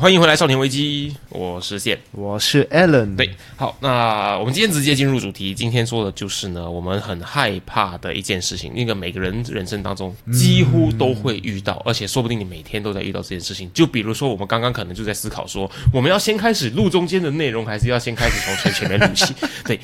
欢迎回来，少年危机，我是线。我是 Allen 对，好，那我们今天直接进入主题。今天说的就是呢，我们很害怕的一件事情，那个每个人人生当中几乎都会遇到，而且说不定你每天都在遇到这件事情。就比如说，我们刚刚可能就在思考说，我们要先开始录中间的内容，还是要先开始从最前面录起？对，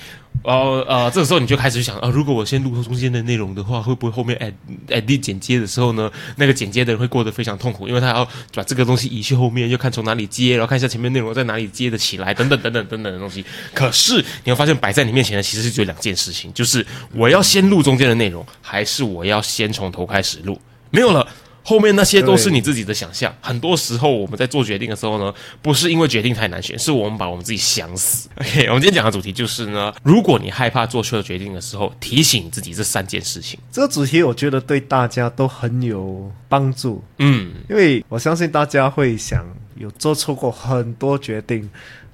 呃呃，这个时候你就开始想啊，如果我先录中间的内容的话，会不会后面 edit 剪接的时候呢，那个剪接的人会过得非常痛苦，因为他要把这个东西移去后面，又看从哪里接，然后看一下前面内容在哪里接得起来，等等等等等等的东西。可是你会发现，摆在你面前的其实是只有两件事情，就是我要先录中间的内容，还是我要先从头开始录？没有了。后面那些都是你自己的想象。很多时候我们在做决定的时候呢，不是因为决定太难选，是我们把我们自己想死。OK，我们今天讲的主题就是呢，如果你害怕做错决定的时候，提醒自己这三件事情。这个主题我觉得对大家都很有帮助，嗯，因为我相信大家会想有做错过很多决定。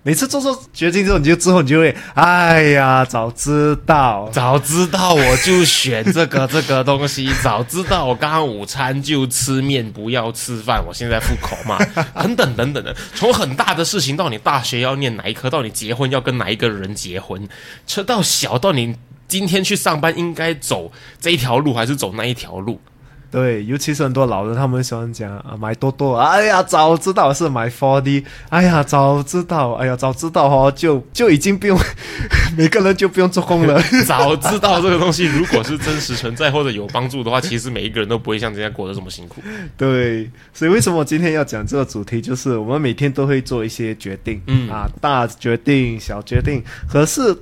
每次做错决定之后，你就之后你就会，哎呀，早知道，早知道我就选这个 这个东西，早知道我刚刚午餐就吃面，不要吃饭，我现在复口嘛，等等等等的，从很大的事情到你大学要念哪一科，到你结婚要跟哪一个人结婚，车到小到你今天去上班应该走这一条路还是走那一条路。对，尤其是很多老人，他们喜欢讲啊，买多多，哎呀，早知道是买 Four D，哎呀，早知道，哎呀，早知道哦，就就已经不用 每个人就不用做工了。早知道这个东西如果是真实存在或者有帮助的话，其实每一个人都不会像今天过得这么辛苦。对，所以为什么我今天要讲这个主题，就是我们每天都会做一些决定，嗯啊，大决定、小决定，可是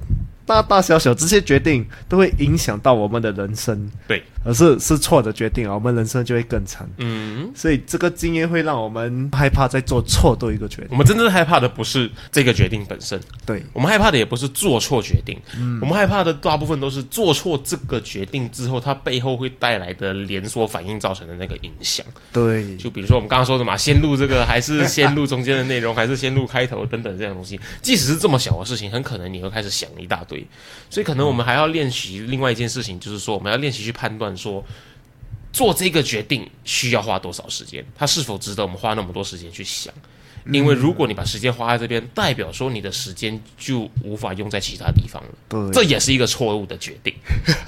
大大小小这些决定都会影响到我们的人生，对，而是是错的决定啊，我们人生就会更惨。嗯，所以这个经验会让我们害怕再做错多一个决定。我们真正害怕的不是这个决定本身，对，我们害怕的也不是做错决定，嗯我们害怕的大部分都是做错这个决定之后，它背后会带来的连锁反应造成的那个影响。对，就比如说我们刚刚说的嘛，先录这个还是先录中间的内容，还是先录开头等等这样东西，即使是这么小的事情，很可能你会开始想一大堆。所以可能我们还要练习另外一件事情，就是说我们要练习去判断说。做这个决定需要花多少时间？它是否值得我们花那么多时间去想？因为如果你把时间花在这边，代表说你的时间就无法用在其他地方了。对这也是一个错误的决定，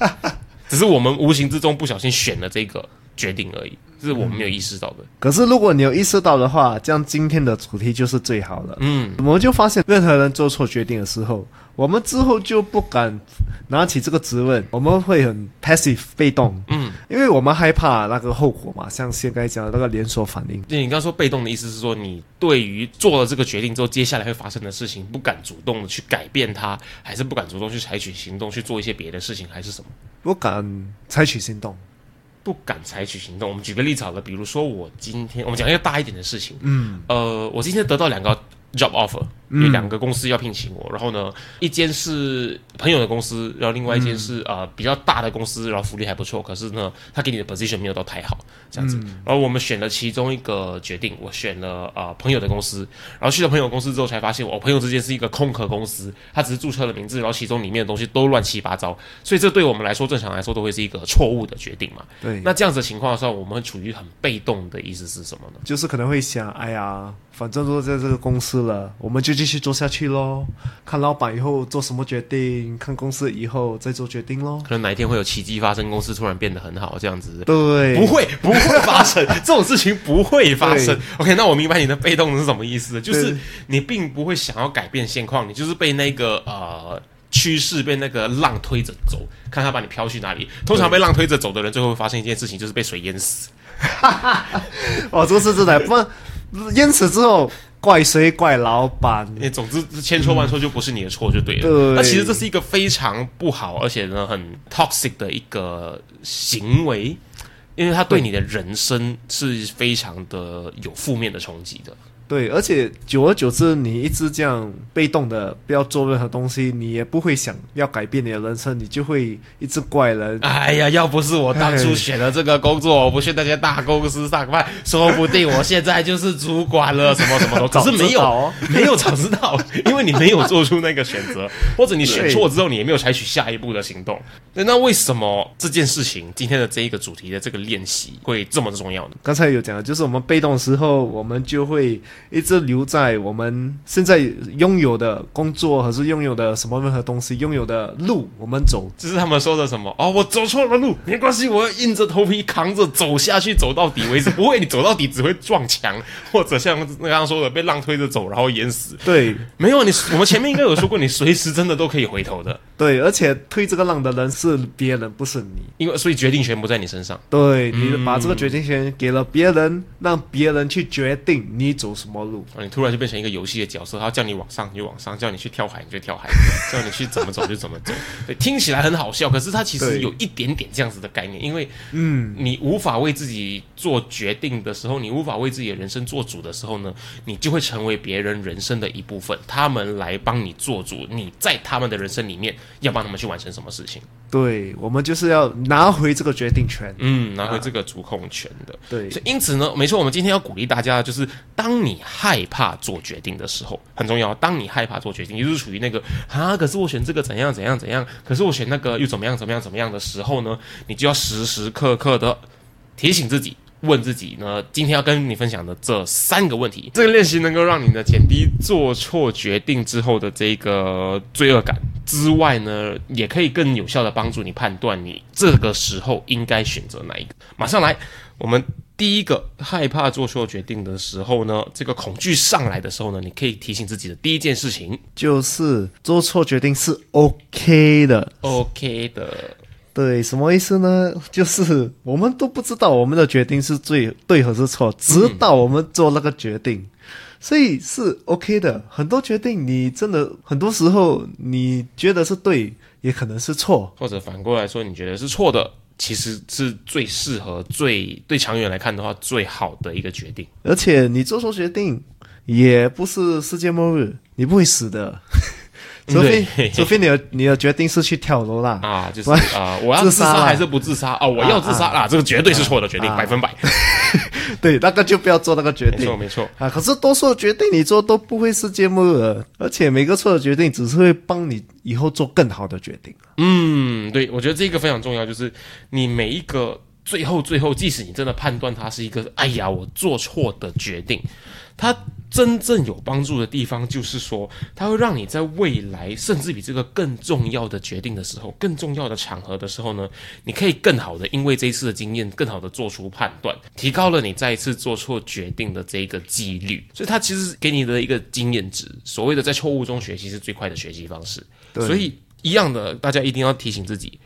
只是我们无形之中不小心选了这个决定而已，这是我们没有意识到的。可是如果你有意识到的话，这样今天的主题就是最好的。嗯，我们就发现，任何人做错决定的时候，我们之后就不敢拿起这个质问，我们会很 passive 被动，嗯，因为我们害怕那个后果嘛，像现在讲的那个连锁反应。就你刚刚说被动的意思是说，你对于做了这个决定之后，接下来会发生的事情，不敢主动的去改变它，还是不敢主动去采取行动去做一些别的事情，还是什么？不敢采取行动。不敢采取行动。我们举个例子好了，比如说我今天，我们讲一个大一点的事情，嗯，呃，我今天得到两个 job offer，有两个公司要聘请我，然后呢，一间是朋友的公司，然后另外一间是、呃比较大的公司，然后福利还不错，可是呢，他给你的 position 没有到太好，这样子。然后我们选了其中一个决定，我选了呃朋友的公司，然后去了朋友公司之后才发现，我朋友之间是一个空壳公司，他只是注册了名字，然后其中里面的东西都乱七八糟，所以这对我们来说，正常来说都会是一个错误的决定嘛。对，那这样子的情况下，我们会处于很被动的意思是什么呢？就是可能会想，哎呀，反正都在这个公司了，我们就继续做下去喽。看老板以后做什么决定，看公司以后再做决定喽。可能哪一天会有奇迹发生，公司突然变得很好，这样子。对，不会，不会发生这种事情，不会发生。OK，那我明白你的被动是什么意思，就是你并不会想要改变现况，你就是被那个呃趋势、被那个浪推着走，看他把你飘去哪里。通常被浪推着走的人，最后会发生一件事情，就是被水淹死。哦，这个是真的，不然淹死之后怪谁？怪老板。因为总之千错万错就不是你的错就对了。对那其实这是一个非常不好，而且呢很 toxic 的一个行为。因为它对你的人生是非常的有负面的冲击的。对，而且久而久之，你一直这样被动的不要做任何东西，你也不会想要改变你的人生，你就会一直怪人。哎呀，要不是我当初选了这个工作，我不去那些大公司上班，说不定我现在就是主管了，什么什么 的。可是没有，没有早知道，因为你没有做出那个选择，或者你选错之后，你也没有采取下一步的行动。那那为什么这件事情今天的这一个主题的这个练习会这么重要呢？刚才有讲的，就是我们被动的时候，我们就会。一直留在我们现在拥有的工作，还是拥有的什么任何东西，拥有的路，我们走，这是他们说的什么？哦，我走错了路，没关系，我要硬着头皮扛着走下去，走到底为止。不会，你走到底只会撞墙，或者像刚刚说的被浪推着走，然后淹死。对，没有你，我们前面应该有说过，你随时真的都可以回头的。对，而且推这个浪的人是别人，不是你，因为所以决定权不在你身上。对，你把这个决定权给了别人，让别人去决定你走什么路。你突然就变成一个游戏的角色，他叫你往上你就往上，叫你去跳海你就跳海，叫你去怎么走就怎么走。对，听起来很好笑，可是它其实有一点点这样子的概念，因为嗯，你无法为自己做决定的时候，你无法为自己的人生做主的时候呢，你就会成为别人人生的一部分，他们来帮你做主，你在他们的人生里面。要帮他们去完成什么事情？对，我们就是要拿回这个决定权，嗯，拿回这个主控权的。对，所以因此呢，没错，我们今天要鼓励大家，就是当你害怕做决定的时候，很重要。当你害怕做决定，也就是处于那个啊，可是我选这个怎样怎样怎样，可是我选那个又怎么样怎么样怎么样的时候呢，你就要时时刻刻的提醒自己。问自己呢？今天要跟你分享的这三个问题，这个练习能够让你呢减低做错决定之后的这个罪恶感之外呢，也可以更有效的帮助你判断你这个时候应该选择哪一个。马上来，我们第一个害怕做错决定的时候呢，这个恐惧上来的时候呢，你可以提醒自己的第一件事情就是做错决定是 OK 的，OK 的。对，什么意思呢？就是我们都不知道我们的决定是最对还是错，直到我们做那个决定，所以是 OK 的。很多决定你真的很多时候你觉得是对，也可能是错，或者反过来说你觉得是错的，其实是最适合、最对长远来看的话最好的一个决定。而且你做错决定也不是世界末日，你不会死的。除非除非你的你的决定是去跳楼啦啊，就是啊，我要自杀还是不自杀？啊，我要自杀啊，这个绝对是错的决定，百分百。对，那个就不要做那个决定，没错没错啊。可是多数的决定你做都不会世界末日，而且每个错的决定只是会帮你以后做更好的决定。嗯，对，我觉得这个非常重要，就是你每一个最后最后，即使你真的判断它是一个哎呀我做错的决定。它真正有帮助的地方，就是说，它会让你在未来，甚至比这个更重要的决定的时候，更重要的场合的时候呢，你可以更好的，因为这一次的经验，更好的做出判断，提高了你再一次做错决定的这个几率。所以，它其实给你的一个经验值，所谓的在错误中学习是最快的学习方式。所以，一样的，大家一定要提醒自己。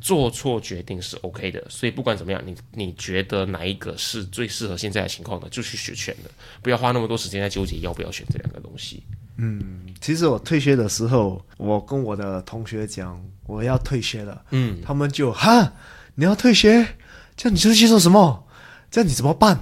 做错决定是 OK 的，所以不管怎么样，你你觉得哪一个是最适合现在的情况的，就去选选的，不要花那么多时间在纠结要不要选这两个东西。嗯，其实我退学的时候，我跟我的同学讲我要退学了，嗯，他们就哈，你要退学，这样你就去做什么？这样你怎么办？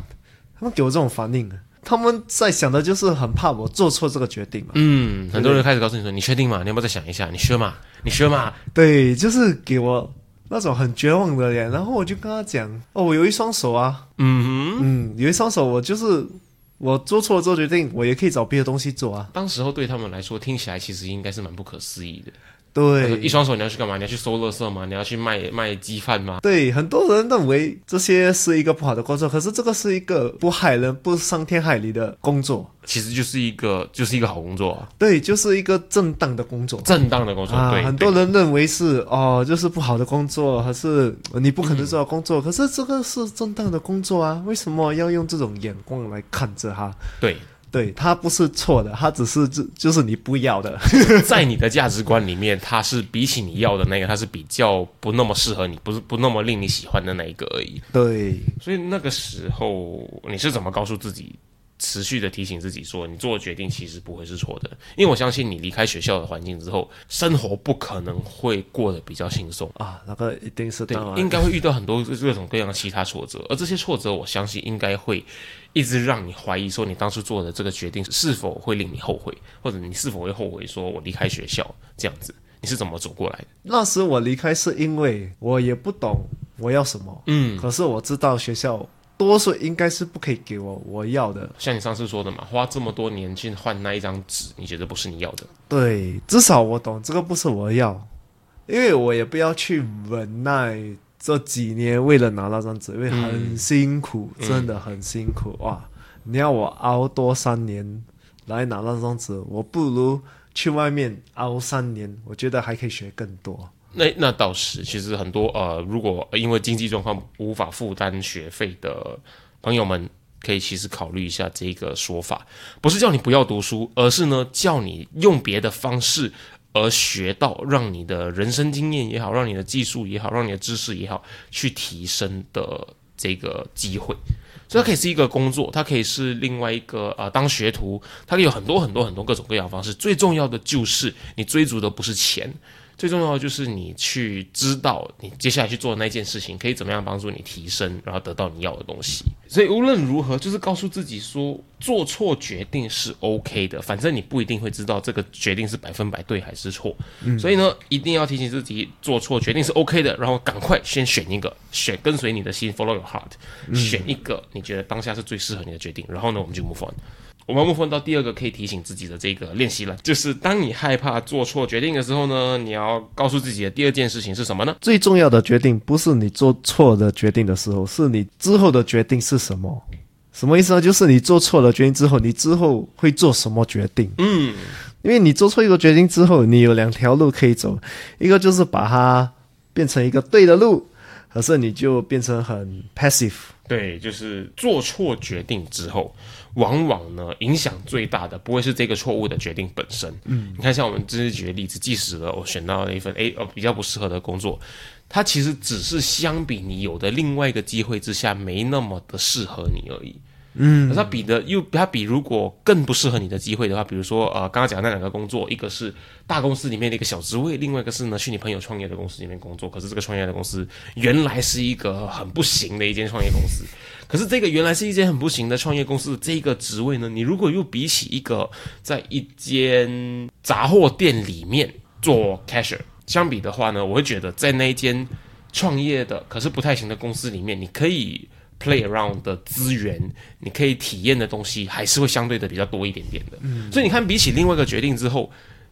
他们给我这种反应，他们在想的就是很怕我做错这个决定嘛。嗯，很多人开始告诉你说，你确定吗？你要不要再想一下？你学嘛？你学嘛？对，就是给我。那种很绝望的脸，然后我就跟他讲：“哦，我有一双手啊，嗯哼，嗯，有一双手，我就是我做错了做决定，我也可以找别的东西做啊。”当时候对他们来说，听起来其实应该是蛮不可思议的。对，一双手你要去干嘛？你要去收垃圾吗？你要去卖卖鸡饭吗？对，很多人认为这些是一个不好的工作，可是这个是一个不害人、不伤天害理的工作，其实就是一个就是一个好工作。对，就是一个正当的工作，正当的工作。对，很多人认为是哦，就是不好的工作，还是你不可能做到工作。可是这个是正当的工作啊，为什么要用这种眼光来看着他？对。对他不是错的，他只是就就是你不要的，在你的价值观里面，他是比起你要的那个，他是比较不那么适合你，不是不那么令你喜欢的那一个而已。对，所以那个时候你是怎么告诉自己持续的提醒自己说，你做的决定其实不会是错的，因为我相信你离开学校的环境之后，生活不可能会过得比较轻松。啊，那个一定是对应该会遇到很多各种各样的其他挫折，而这些挫折，我相信应该会一直让你怀疑说，你当初做的这个决定是否会令你后悔，或者你是否会后悔说我离开学校这样子，你是怎么走过来的？那时我离开是因为我也不懂我要什么，嗯，可是我知道学校多数应该是不可以给我我要的，像你上次说的嘛，花这么多年去换那一张纸，你觉得不是你要的？对，至少我懂这个不是我要，因为我也不要去忍耐这几年为了拿那张纸，因为很辛苦，嗯真的很辛苦哇！你要我熬多三年来拿那张纸，我不如去外面熬三年，我觉得还可以学更多。那那倒是，其实很多呃，如果因为经济状况无法负担学费的朋友们，可以其实考虑一下这个说法，不是叫你不要读书，而是呢叫你用别的方式而学到，让你的人生经验也好，让你的技术也好，让你的知识也好，去提升的这个机会。所以它可以是一个工作，它可以是另外一个呃当学徒，它可以有很多很多很多各种各样的方式。最重要的就是你追逐的不是钱，最重要的就是你去知道你接下来去做的那件事情可以怎么样帮助你提升，然后得到你要的东西。所以无论如何，就是告诉自己说，做错决定是 OK 的，反正你不一定会知道这个决定是百分百对还是错。所以呢，一定要提醒自己，做错决定是 OK 的，然后赶快先选一个，选跟随你的心，follow your heart，、选一个你觉得当下是最适合你的决定，然后呢，我们就 move on。我们 move on 到第二个可以提醒自己的这个练习了，就是当你害怕做错决定的时候呢，你要告诉自己的第二件事情是什么呢？最重要的决定不是你做错的决定的时候，是你之后的决定是什么？什么意思呢？就是你做错了决定之后，你之后会做什么决定？嗯，因为你做错一个决定之后，你有两条路可以走，一个就是把它变成一个对的路，可是你就变成很 passive。对，就是做错决定之后，往往呢影响最大的不会是这个错误的决定本身。嗯，你看，像我们之前举的例子，即使了我选到了一份诶哦比较不适合的工作，它其实只是相比你有的另外一个机会之下，没那么的适合你而已。嗯，可是它比的又它比如果更不适合你的机会的话，比如说呃刚刚讲的那两个工作，一个是大公司里面的一个小职位，另外一个是呢去你朋友创业的公司里面工作。可是这个创业的公司原来是一个很不行的一间创业公司，可是这个原来是一间很不行的创业公司的这个职位呢，你如果又比起一个在一间杂货店里面做 cashier 相比的话呢，我会觉得在那一间创业的可是不太行的公司里面，你可以 play around 的资源，你可以体验的东西还是会相对的比较多一点点的。所以你看，比起另外一个决定之后。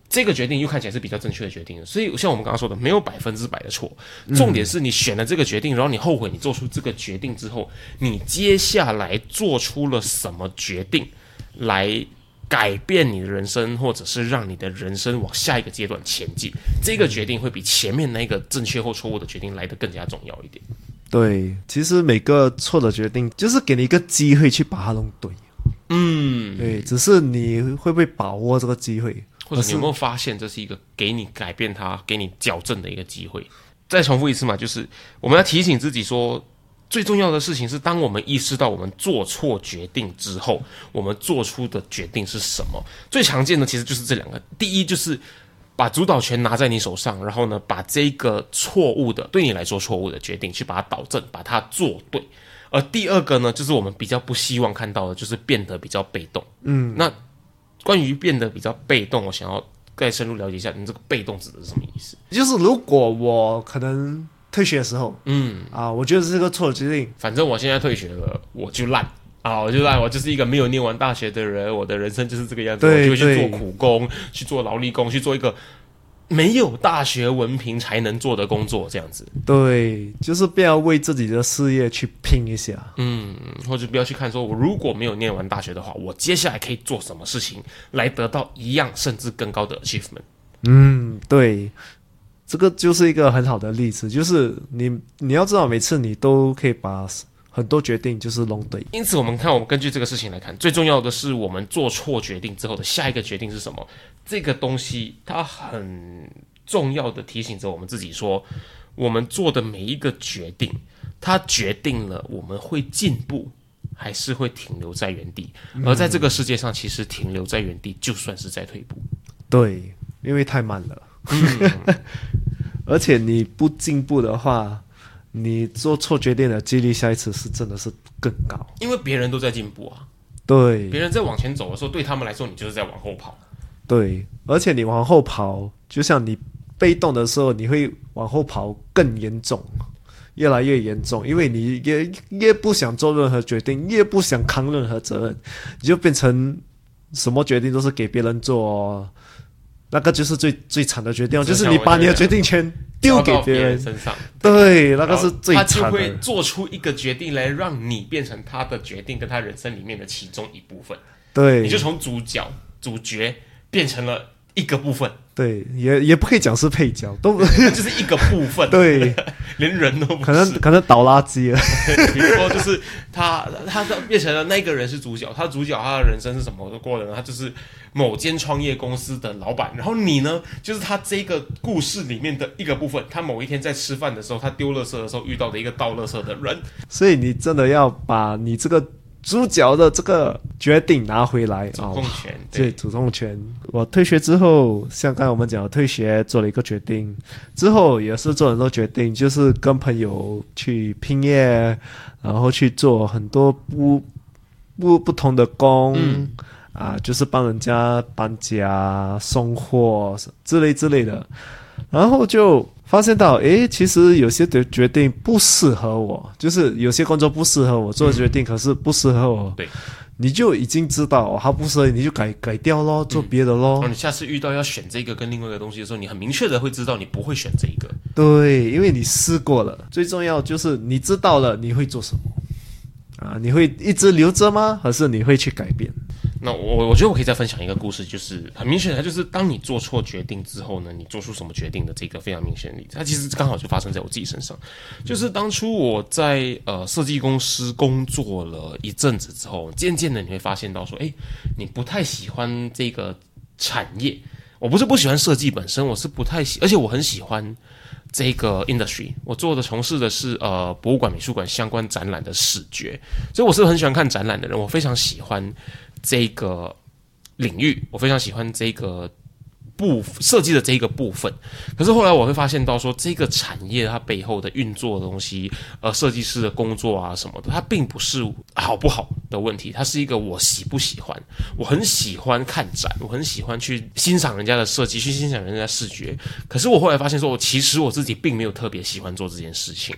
这个决定又看起来是比较正确的决定，所以像我们刚刚说的，没有百分之百的错。重点是你选了这个决定，然后你后悔你做出这个决定之后，你接下来做出了什么决定，来改变你的人生，或者是让你的人生往下一个阶段前进。这个决定会比前面那个正确或错误的决定来得更加重要一点。对，其实每个错的决定就是给你一个机会去把它弄对。嗯，对，只是你会不会把握这个机会？或者你有没有发现这是一个给你改变它、给你矫正的一个机会？再重复一次嘛，就是我们要提醒自己说，最重要的事情是，当我们意识到我们做错决定之后，我们做出的决定是什么？最常见的其实就是这两个，第一就是把主导权拿在你手上，然后呢，把这个错误的对你来说错误的决定去把它导正，把它做对。而第二个呢，就是我们比较不希望看到的，就是变得比较被动。嗯，那关于变得比较被动，我想要再深入了解一下，你这个被动指的是什么意思？就是如果我可能退学的时候嗯，啊，我觉得是个错的决定，反正我现在退学了，我就烂啊，我就烂，我就是一个没有念完大学的人，我的人生就是这个样子，我就会去做苦工，去做劳力工，去做一个没有大学文凭才能做的工作，这样子。对，就是不要为自己的事业去拼一下。嗯，或者不要去看说，我如果没有念完大学的话，我接下来可以做什么事情来得到一样甚至更高的 achievement。嗯，对，这个就是一个很好的例子，就是你你要知道，每次你都可以把很多决定就是弄对。因此，我们看，我们根据这个事情来看，最重要的是我们做错决定之后的下一个决定是什么？这个东西它很重要的提醒着我们自己说，我们做的每一个决定，它决定了我们会进步还是会停留在原地。而在这个世界上，其实停留在原地就算是在退步。对，因为太慢了，而且你不进步的话，你做错决定的几率下一次是真的是更高。因为别人都在进步啊，对别人在往前走的时候，对他们来说，你就是在往后跑。对，而且你往后跑，就像你被动的时候，你会往后跑更严重，越来越严重，因为你越越不想做任何决定，越不想扛任何责任，你就变成什么决定都是给别人做哦。那个就是最最惨的决定就是你把你的决定权丢给别别人，身上，对，那个是最他就。会做出一个决定来，让你变成他的决定，跟他人生里面的其中一部分。对，你就从主角、主角变成了一个部分，对，也也不可以讲是配角，都那 就是一个部分，对，连人都不可能。可能倒垃圾了。比如说，就是他，他变成了那个人是主角，他主角他的人生是什么过的呢？他就是某间创业公司的老板，然后你呢，就是他这个故事里面的一个部分。他某一天在吃饭的时候，他丢垃圾的时候遇到的一个倒垃圾的人，所以你真的要把你这个主角的这个决定拿回来主啊！控权，对，主动权。我退学之后，像刚才我们讲的，退学做了一个决定，之后也是做很多决定，就是跟朋友去拼业，然后去做很多不不不同的工。嗯啊，就是帮人家搬家、送货之类之类的，然后就发现到，诶，其实有些的决定不适合我，就是有些工作不适合我做的决定，可是不适合我，对，你就已经知道哦，它不适合你，你就改改掉咯，做别的咯。你下次遇到要选这个跟另外一个东西的时候，你很明确的会知道你不会选这一个。对，因为你试过了，最重要就是你知道了你会做什么啊？你会一直留着吗？还是你会去改变？那我我觉得我可以再分享一个故事，就是很明显的，就是当你做错决定之后呢，你做出什么决定的这个非常明显的例子，它其实刚好就发生在我自己身上。就是当初我在呃设计公司工作了一阵子之后，渐渐的你会发现到说，诶，你不太喜欢这个产业。我不是不喜欢设计本身，我是不太喜，而且我很喜欢这个 industry。我做的从事的是呃博物馆、美术馆相关展览的视觉，所以我是很喜欢看展览的人，我非常喜欢这个领域，我非常喜欢这个部设计的这一个部分。可是后来我会发现到说，这个产业它背后的运作的东西，呃，设计师的工作啊什么的，它并不是好不好的问题，它是一个我喜不喜欢。我很喜欢看展，我很喜欢去欣赏人家的设计，去欣赏人家的视觉。可是我后来发现说，我其实我自己并没有特别喜欢做这件事情。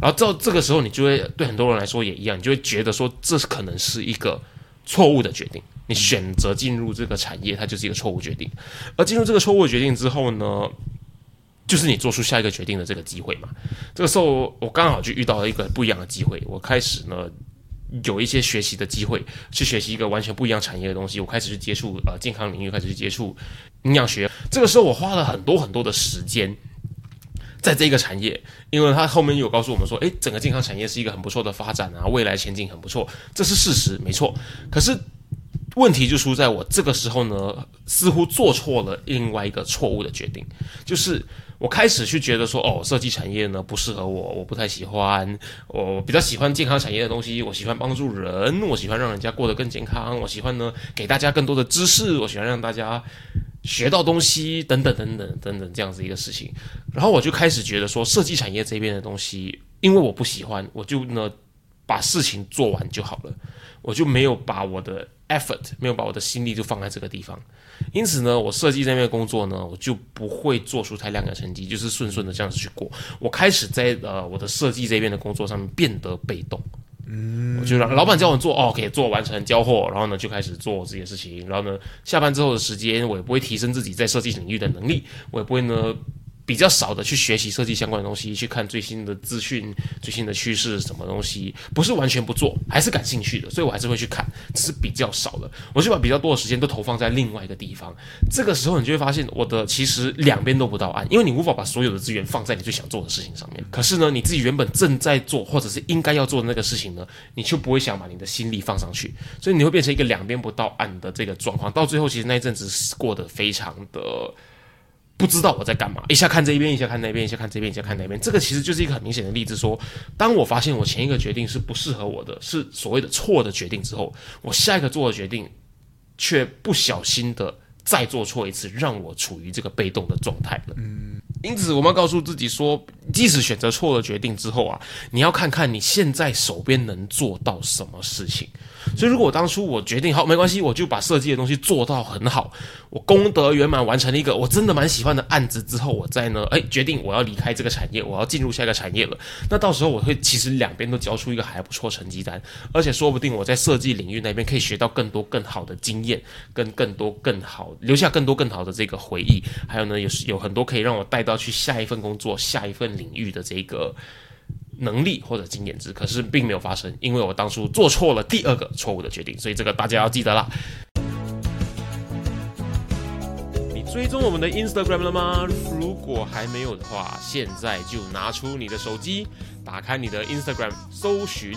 然后到这个时候，你就会对很多人来说也一样，你就会觉得说，这可能是一个错误的决定。你选择进入这个产业，它就是一个错误决定。而进入这个错误决定之后呢，就是你做出下一个决定的这个机会嘛。这个时候，我刚好就遇到了一个不一样的机会，我开始呢有一些学习的机会，去学习一个完全不一样产业的东西。我开始去接触呃健康领域，开始去接触营养学。这个时候，我花了很多很多的时间。在这个产业，因为他后面有告诉我们说，诶，整个健康产业是一个很不错的发展啊，未来前景很不错，这是事实，没错。可是问题就出在我这个时候呢，似乎做错了另外一个错误的决定，就是我开始去觉得说，哦，设计产业呢不适合我，我不太喜欢，我比较喜欢健康产业的东西，我喜欢帮助人，我喜欢让人家过得更健康，我喜欢呢给大家更多的知识，我喜欢让大家学到东西，等等等等等等这样子一个事情。然后我就开始觉得说，设计产业这边的东西，因为我不喜欢，我就呢把事情做完就好了，我就没有把我的 effort，没有把我的心力就放在这个地方。因此呢，我设计这边的工作呢，我就不会做出太亮眼的成绩，就是顺顺的这样子去过。我开始在呃我的设计这边的工作上面变得被动。嗯，我就让老板叫我做，哦，可以做完成交货，然后呢就开始做这些事情，然后呢下班之后的时间，我也不会提升自己在设计领域的能力，我也不会呢比较少的去学习设计相关的东西，去看最新的资讯、最新的趋势什么东西，不是完全不做，还是感兴趣的，所以我还是会去看，只是比较少了。我就把比较多的时间都投放在另外一个地方。这个时候，你就会发现我的其实两边都不到岸，因为你无法把所有的资源放在你最想做的事情上面。可是呢，你自己原本正在做或者是应该要做的那个事情呢，你就不会想把你的心力放上去，所以你会变成一个两边不到岸的这个状况。到最后，其实那一阵子过得非常的。不知道我在干嘛，一下看这一边，一下看那边，一下看这边，一下看那边。这个其实就是一个很明显的例子，说当我发现我前一个决定是不适合我的，是所谓的错的决定之后，我下一个做的决定却不小心的再做错一次，让我处于这个被动的状态了。嗯，因此我们要告诉自己说，即使选择错了决定之后啊，你要看看你现在手边能做到什么事情。所以，如果当初我决定好没关系，我就把设计的东西做到很好，我功德圆满完成了一个我真的蛮喜欢的案子之后，我再呢，哎，决定我要离开这个产业，我要进入下一个产业了。那到时候我会其实两边都交出一个还不错成绩单，而且说不定我在设计领域那边可以学到更多更好的经验，跟更多更好留下更多更好的这个回忆，还有呢，有有很多可以让我带到去下一份工作、下一份领域的这个。能力或者经验值，可是并没有发生，因为我当初做错了第二个错误的决定，所以这个大家要记得啦。你追踪我们的 Instagram 了吗？如果还没有的话，现在就拿出你的手机，打开你的 Instagram，搜寻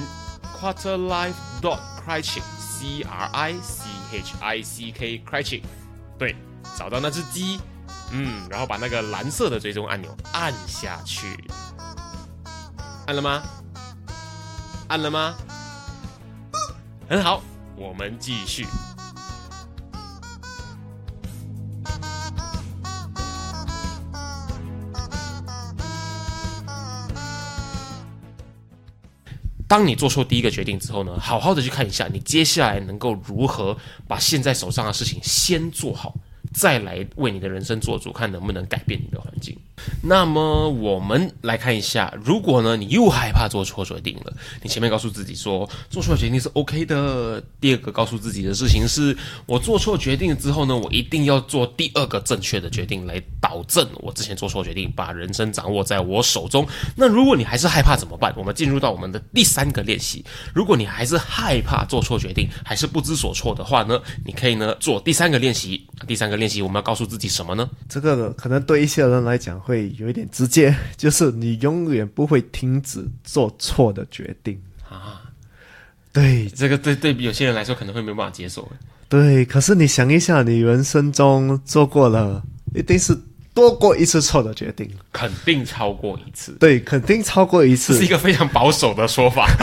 Quarterlife dot Criching，C R I C H I C K crichik，对，找到那只鸡，嗯，然后把那个蓝色的追踪按钮按下去。按了吗？按了吗？很好，我们继续。当你做错第一个决定之后呢，好好的去看一下，你接下来能够如何把现在手上的事情先做好。再来为你的人生做主，看能不能改变你的环境。那么我们来看一下，如果呢你又害怕做错决定了，你前面告诉自己说做错决定是 OK 的。第二个告诉自己的事情是，我做错决定之后呢，我一定要做第二个正确的决定来导正我之前做错决定，把人生掌握在我手中。那如果你还是害怕怎么办？我们进入到我们的第三个练习。如果你还是害怕做错决定，还是不知所措的话呢，你可以呢做第三个练习。第三个练习。我们要告诉自己什么呢？这个可能对一些人来讲会有一点直接，就是你永远不会停止做错的决定啊。对，这个对对比有些人来说可能会没办法接受。对，可是你想一下，你人生中做过了，一定是多过一次错的决定，肯定超过一次。对，肯定超过一次，是一个非常保守的说法，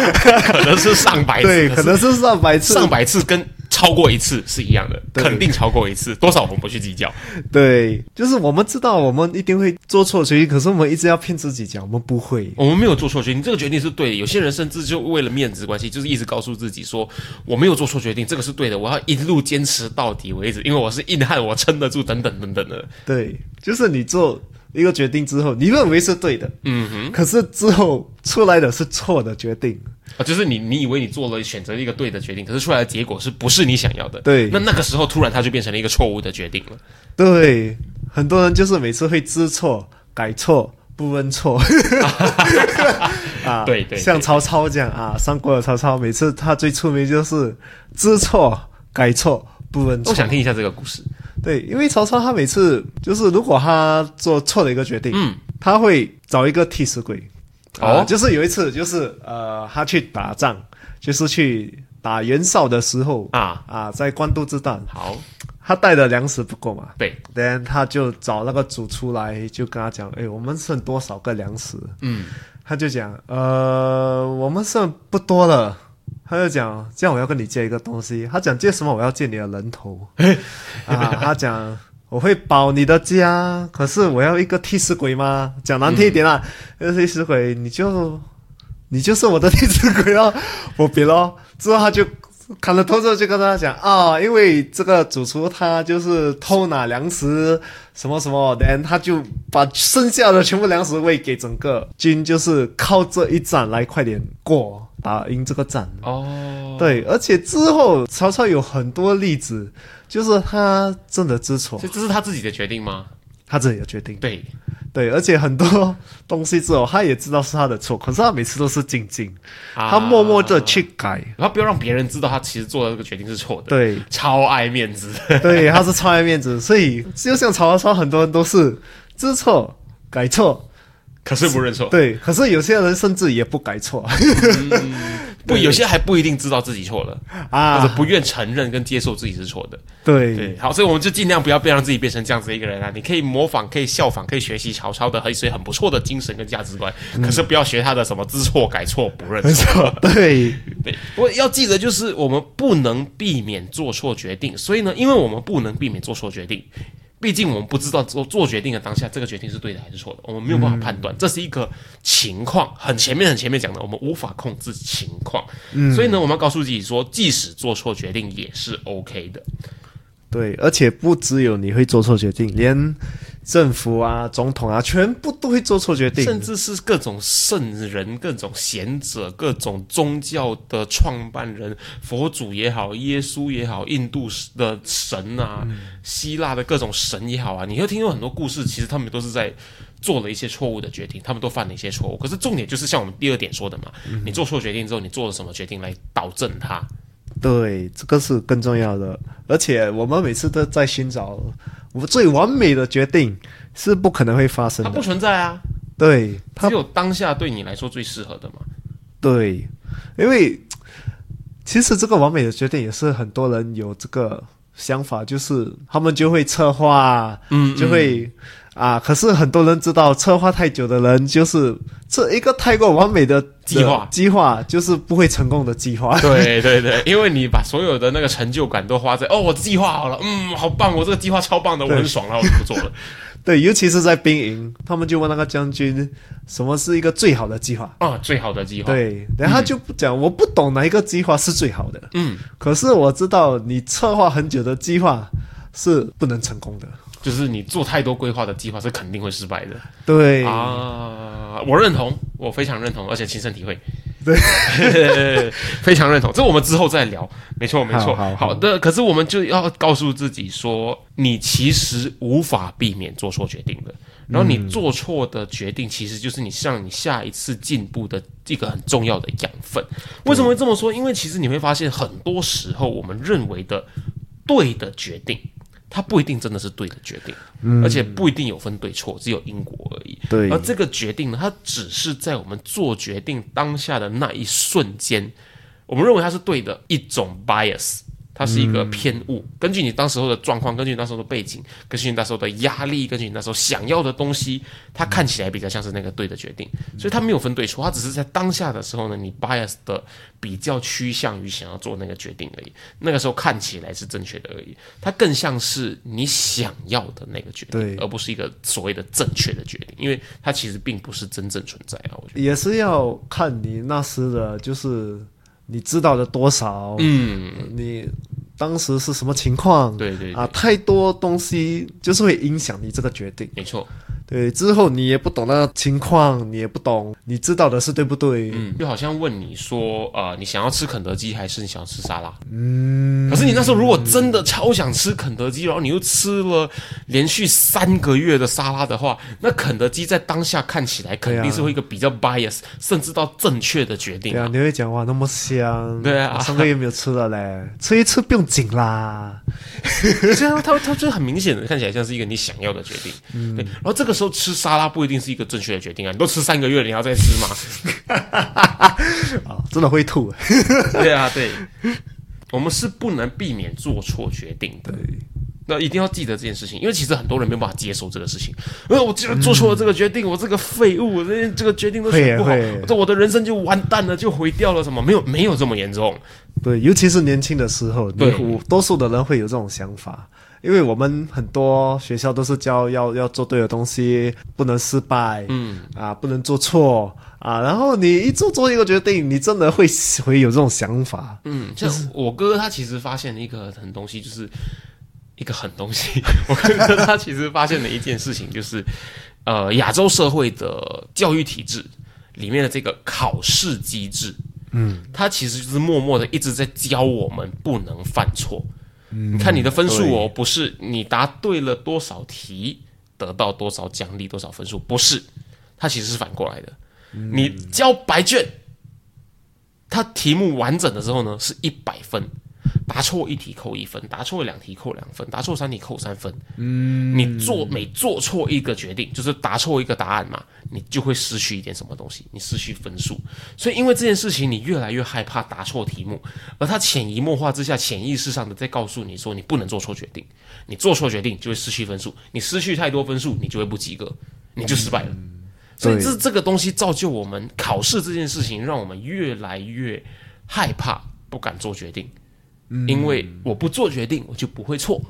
可能是上百次，对，可能是上百次，上百次跟。超过一次是一样的，肯定超过一次，多少我们不去计较。对，就是我们知道我们一定会做错决定，可是我们一直要骗自己讲我们不会，我们没有做错决定，这个决定是对的。有些人甚至就为了面子关系，就是一直告诉自己说我没有做错决定，这个是对的，我要一路坚持到底为止，因为我是硬汉，我撑得住，等等等等的。对，就是你做。一个决定之后，你认为是对的，嗯哼，可是之后出来的是错的决定啊，就是你你以为你做了选择一个对的决定，可是出来的结果是不是你想要的？对，那那个时候突然它就变成了一个错误的决定了。对，很多人就是每次会知错改错不问错，啊，对对，像曹操这样啊，三国的曹操，每次他最出名就是知错改错不问错。我想听一下这个故事。对，因为曹操他每次就是如果他做错了一个决定，嗯，他会找一个替死鬼，哦，就是有一次就是呃，他去打仗，就是去打袁绍的时候啊。啊，在官渡之战，好，他带的粮食不够嘛，对，then 他就找那个主出来，就跟他讲，哎，我们剩多少个粮食？嗯，他就讲，呃，我们剩不多了。他就讲，这样我要跟你借一个东西。他讲借什么？我要借你的人头。啊，他讲我会保你的家，可是我要一个替死鬼吗？讲难听一点啦，那替死鬼你就你就是我的替死鬼哦，我别咯。之后他就砍了头之后就跟他讲啊，因为这个主厨他就是偷拿粮食什么什么，然后他就把剩下的全部粮食喂给整个军，就是靠这一战来快点过。打赢这个战哦，对，而且之后曹操有很多例子，就是他真的知错，这这是他自己的决定吗？他自己的决定，对。对，而且很多东西之后他也知道是他的错，可是他每次都是静静，他默默的去改，然后不要让别人知道他其实做的这个决定是错的，对，超爱面子，对，他是超爱面子，所以就像曹操，很多人都是知错改错。可是不认错，对，可是有些人甚至也不改错，不，有些还不一定知道自己错了，啊，或者不愿承认跟接受自己是错的。对对，好，所以我们就尽量不要被让自己变成这样子一个人啊！你可以模仿，可以效仿，可以学习曹操的一些很不错的精神跟价值观，可是不要学他的什么知错改错不认错。对 对，不过要记得，就是我们不能避免做错决定，所以呢，因为我们不能避免做错决定，毕竟我们不知道做做决定的当下，这个决定是对的还是错的，我们没有办法判断，这是一个情况，很前面很前面讲的，我们无法控制情况，所以呢，我们要告诉自己说，即使做错决定也是 OK 的。对，而且不只有你会做错决定，连政府啊、总统啊，全部都会做错决定。甚至是各种圣人、各种贤者、各种宗教的创办人，佛祖也好，耶稣也好，印度的神啊，希腊的各种神也好啊，你会听到很多故事，其实他们都是在做了一些错误的决定，他们都犯了一些错误。可是重点就是像我们第二点说的嘛，你做错决定之后，你做了什么决定来导正它？对，这个是更重要的。而且我们每次都在寻找我们最完美的决定，是不可能会发生它不。存在啊，对，它只有当下对你来说最适合的嘛。对，因为其实这个完美的决定也是很多人有这个想法，就是他们就会策划，嗯就会啊，可是很多人知道策划太久的人，就是这一个太过完美的计划计划就是不会成功的计划。对对对，因为你把所有的那个成就感都花在哦，我计划好了，嗯，好棒，我这个计划超棒的，我很爽了，我就不做了。对，尤其是在兵营，他们就问那个将军，什么是一个最好的计划？啊，最好的计划，，对，然后他就不讲，我不懂哪一个计划是最好的，嗯，可是我知道你策划很久的计划是不能成功的。就是你做太多规划的计划是肯定会失败的对，啊，我认同，我非常认同，而且亲身体会。对，非常认同。这我们之后再聊。没错，没错。好的，可是我们就要告诉自己说，你其实无法避免做错决定的。然后你做错的决定，其实就是你向你下一次进步的一个很重要的养分。为什么会这么说？因为其实你会发现，很多时候我们认为的对的决定，它不一定真的是对的决定，而且不一定有分对错，只有因果而已。对而这个决定呢，它只是在我们做决定当下的那一瞬间，我们认为它是对的一种 bias，它是一个偏误。根据你当时候的状况，根据你那时候的背景，根据你那时候的压力，根据你那时候想要的东西，它看起来比较像是那个对的决定。所以它没有分对错，它只是在当下的时候呢，你 bias 的比较趋向于想要做那个决定而已。那个时候看起来是正确的而已，它更像是你想要的那个决定，而不是一个所谓的正确的决定，因为它其实并不是真正存在啊。我觉得，也是要看你那时的，就是你知道的多少，嗯，你当时是什么情况，对对对啊，太多东西就是会影响你这个决定。没错，对，之后你也不懂那个情况，你也不懂，你知道的是对不对？嗯，就好像问你说，呃，你想要吃肯德基还是你想要吃沙拉？嗯，可是你那时候如果真的超想吃肯德基，然后你又吃了连续三个月的沙拉的话，那肯德基在当下看起来肯定是会一个比较 bias，、甚至到正确的决定对啊，啊。你会讲哇，那么香，对啊我上个月没有吃了嘞，吃一次不用紧啦。这样他他就很明显的看起来像是一个你想要的决定，嗯对。然后这个时候吃沙拉不一定是一个正确的决定啊，你都吃三个月了，你要再吃吗？啊，真的会吐。对啊，对，我们是不能避免做错决定的。那一定要记得这件事情，因为其实很多人没有办法接受这个事情。因为我既然做错了这个决定，我这个废物，我这这个决定都选不好这我的人生就完蛋了，就毁掉了。什么？没有，没有这么严重。对，尤其是年轻的时候，对你多数的人会有这种想法，因为我们很多学校都是教要要做对的东西，不能失败，嗯，啊，不能做错啊。然后你一做做一个决定，你真的会会有这种想法。嗯，像我哥他其实发现了一个很东西，就是一个狠东西。我哥哥他其实发现了一件事情，就是呃，亚洲社会的教育体制里面的这个考试机制，嗯，它其实就是默默的一直在教我们不能犯错。你看你的分数哦，不是你答对了多少题得到多少奖励多少分数，不是，它其实是反过来的。你交白卷，它题目完整的时候呢是一百分，答错一题扣一分，答错两题扣两分，答错三题扣三分。嗯，你做每做错一个决定，就是答错一个答案嘛，你就会失去一点什么东西，你失去分数。所以因为这件事情，你越来越害怕答错题目，而他潜移默化之下，潜意识上的在告诉你说，你不能做错决定，你做错决定就会失去分数，你失去太多分数，你就会不及格，你就失败了。所以这这个东西造就我们考试这件事情，让我们越来越害怕，不敢做决定。因为我不做决定，我就不会错。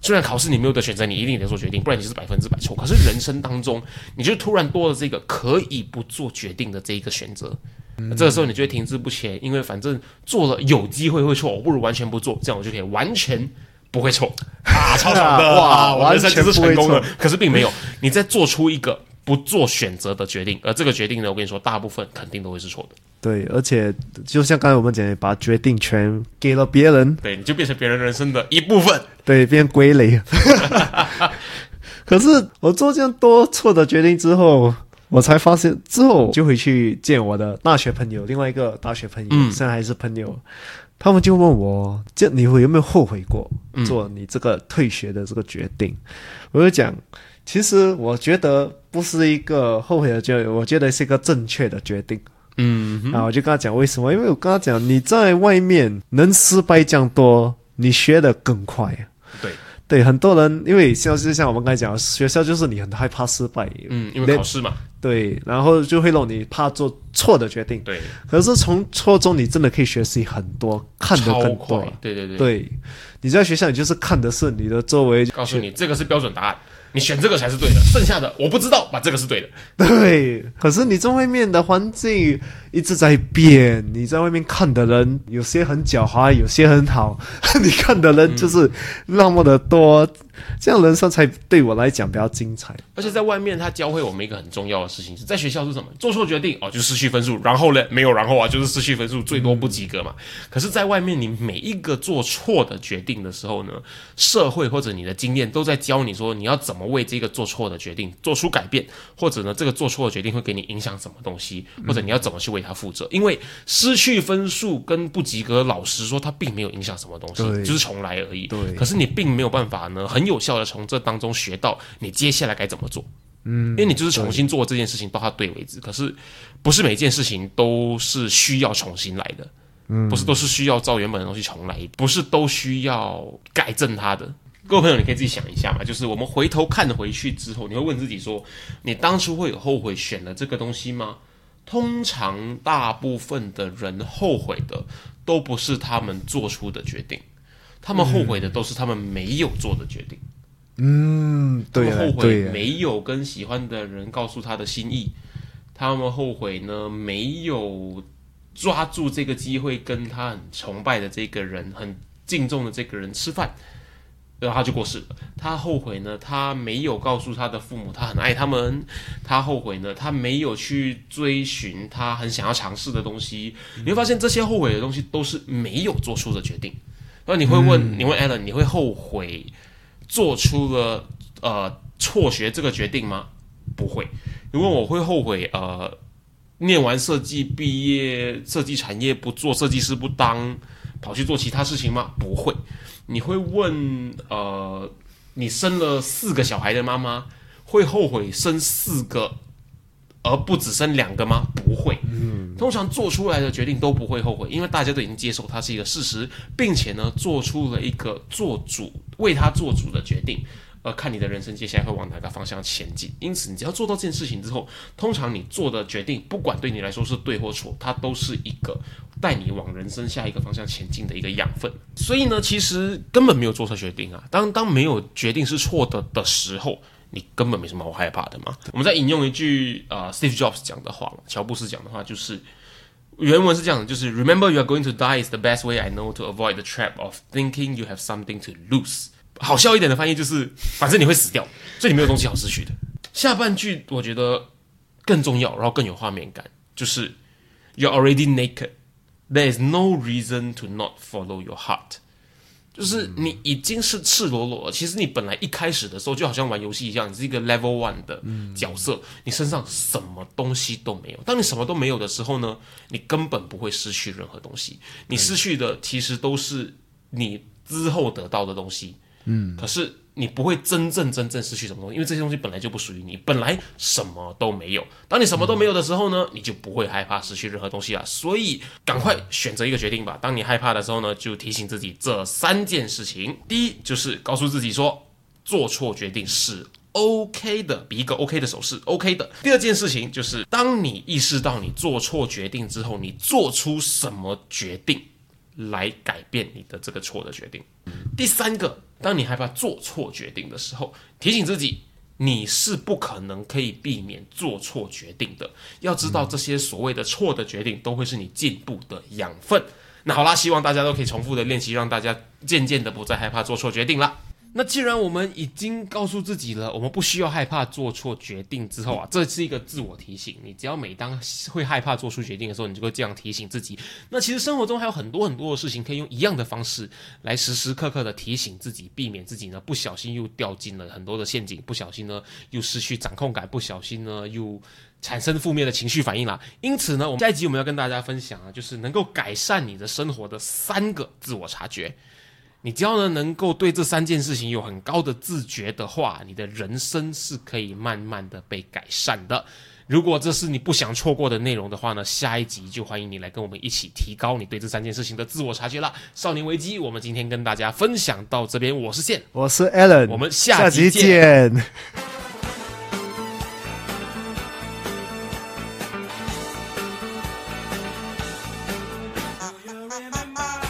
虽然考试你没有的选择，你一定得做决定，不然你是百分之百错。可是人生当中，你就突然多了这个可以不做决定的这一个选择，这个时候你就会停滞不前，因为反正做了有机会会错，我不如完全不做，这样我就可以完全不会错啊，超爽的 哇我人生就是成功了完全不会错。可是并没有，你在做出一个不做选择的决定，而这个决定呢，我跟你说，大部分肯定都会是错的。对，而且就像刚才我们讲的，把决定权给了别人，对，你就变成别人人生的一部分。对，变归类。可是我做这样多错的决定之后，我才发现，之后就回去见我的大学朋友，另外一个大学朋友，嗯现在还是朋友，他们就问我，这你会有没有后悔过嗯做你这个退学的这个决定？我就讲，其实我觉得不是一个后悔的决定，我觉得是一个正确的决定。嗯啊，我就跟他讲为什么？因为我跟他讲，你在外面能失败这样多，你学的更快。对，对，很多人因为像就像我们刚才讲，学校就是你很害怕失败，嗯，因为连考试嘛，对，然后就会让你怕做错的决定。对，可是从错中，你真的可以学习很多，看得超更多快。，对对对，对，你在学校，你就是看的是你的周围，告诉你这个是标准答案，你选这个才是对的，剩下的我不知道，把这个是对的。对，可是你在外面的环境一直在变，你在外面看的人有些很狡猾，有些很好，你看的人就是那么的多，这样人生才对我来讲比较精彩。而且在外面，他教会我们一个很重要的事情，是在学校是什么？做错决定哦，就失去分数。然后呢，没有然后啊，就是失去分数，最多不及格嘛。可是，在外面，你每一个做错的决定的时候呢，社会或者你的经验都在教你说，你要怎么为这个做错的决定做出改变，或者呢，这个做错的决定会给你影响什么东西，或者你要怎么去为它负责。因为失去分数跟不及格，老实说，他并没有影响什么东西，就是重来而已。对可是你并没有办法呢，很有效的从这当中学到你接下来该怎么做。嗯，因为你就是重新做这件事情到它对为止。可是不是每件事情都是需要重新来的，嗯，不是都是需要照原本的东西重来，不是都需要改正它的。各位朋友，你可以自己想一下嘛，就是我们回头看回去之后，你会问自己说，你当初会有后悔选了这个东西吗？通常大部分的人后悔的都不是他们做出的决定，他们后悔的都是他们没有做的决定。嗯，对后悔没有跟喜欢的人告诉他的心意，他们后悔呢没有抓住这个机会跟他很崇拜的这个人、很敬重的这个人吃饭，然后他就过世了。他后悔呢，他没有告诉他的父母他很爱他们，他后悔呢，他没有去追寻他很想要尝试的东西。你会发现这些后悔的东西都是没有做出的决定。然后你会问，你问 Alan，你会后悔做出了呃辍学这个决定吗？不会。如果我会后悔呃念完设计毕业，设计产业不做设计师不当，跑去做其他事情吗？不会。你会问呃，你生了四个小孩的妈妈会后悔生四个，而不只生两个吗？不会。嗯通常做出来的决定都不会后悔，因为大家都已经接受它是一个事实，并且呢，做出了一个做主为他做主的决定。呃，看你的人生接下来会往哪个方向前进。因此，你只要做到这件事情之后，通常你做的决定，不管对你来说是对或错，它都是一个带你往人生下一个方向前进的一个养分。所以呢，其实根本没有做错决定啊。当当没有决定是错的的时候，你根本没什么好害怕的嘛。我们再引用一句呃 Steve Jobs 讲的话嘛，乔布斯讲的话就是。原文是这样的，就是 Remember you are going to die is the best way I know to avoid the trap of thinking you have something to lose。好笑一点的翻译就是，反正你会死掉，所以你没有东西好失去的。下半句我觉得更重要，然后更有画面感，就是 You're already naked. There is no reason to not follow your heart. 就是你已经是赤裸裸了。其实你本来一开始的时候就好像玩游戏一样，你是一个 level one 的角色，你身上什么东西都没有。当你什么都没有的时候呢，你根本不会失去任何东西。你失去的其实都是你之后得到的东西。嗯，可是你不会真正真正失去什么东西，因为这些东西本来就不属于你，本来什么都没有。当你什么都没有的时候呢，你就不会害怕失去任何东西了。所以赶快选择一个决定吧。当你害怕的时候呢，就提醒自己这三件事情。第一就是告诉自己说，做错决定是 OK 的，比一个 OK 的手势 OK 的。第二件事情就是，当你意识到你做错决定之后，你做出什么决定来改变你的这个错的决定。第三个。当你害怕做错决定的时候，提醒自己，你是不可能可以避免做错决定的。要知道，这些所谓的错的决定，都会是你进步的养分。那好啦，希望大家都可以重复的练习，让大家渐渐的不再害怕做错决定了。那既然我们已经告诉自己了，我们不需要害怕做错决定之后啊，这是一个自我提醒。你只要每当会害怕做出决定的时候，你就会这样提醒自己。那其实生活中还有很多很多的事情，可以用一样的方式来时时刻刻的提醒自己，避免自己呢不小心又掉进了很多的陷阱，不小心呢又失去掌控感，不小心呢又产生负面的情绪反应啦。因此呢，我们下一集我们要跟大家分享啊，就是能够改善你的生活的三个自我察觉。你只要呢能够对这三件事情有很高的自觉的话，你的人生是可以慢慢的被改善的。如果这是你不想错过的内容的话呢，下一集就欢迎你来跟我们一起提高你对这三件事情的自我察觉了。少年危机，我们今天跟大家分享到这边，我是线，我是 Alan，我们下集见。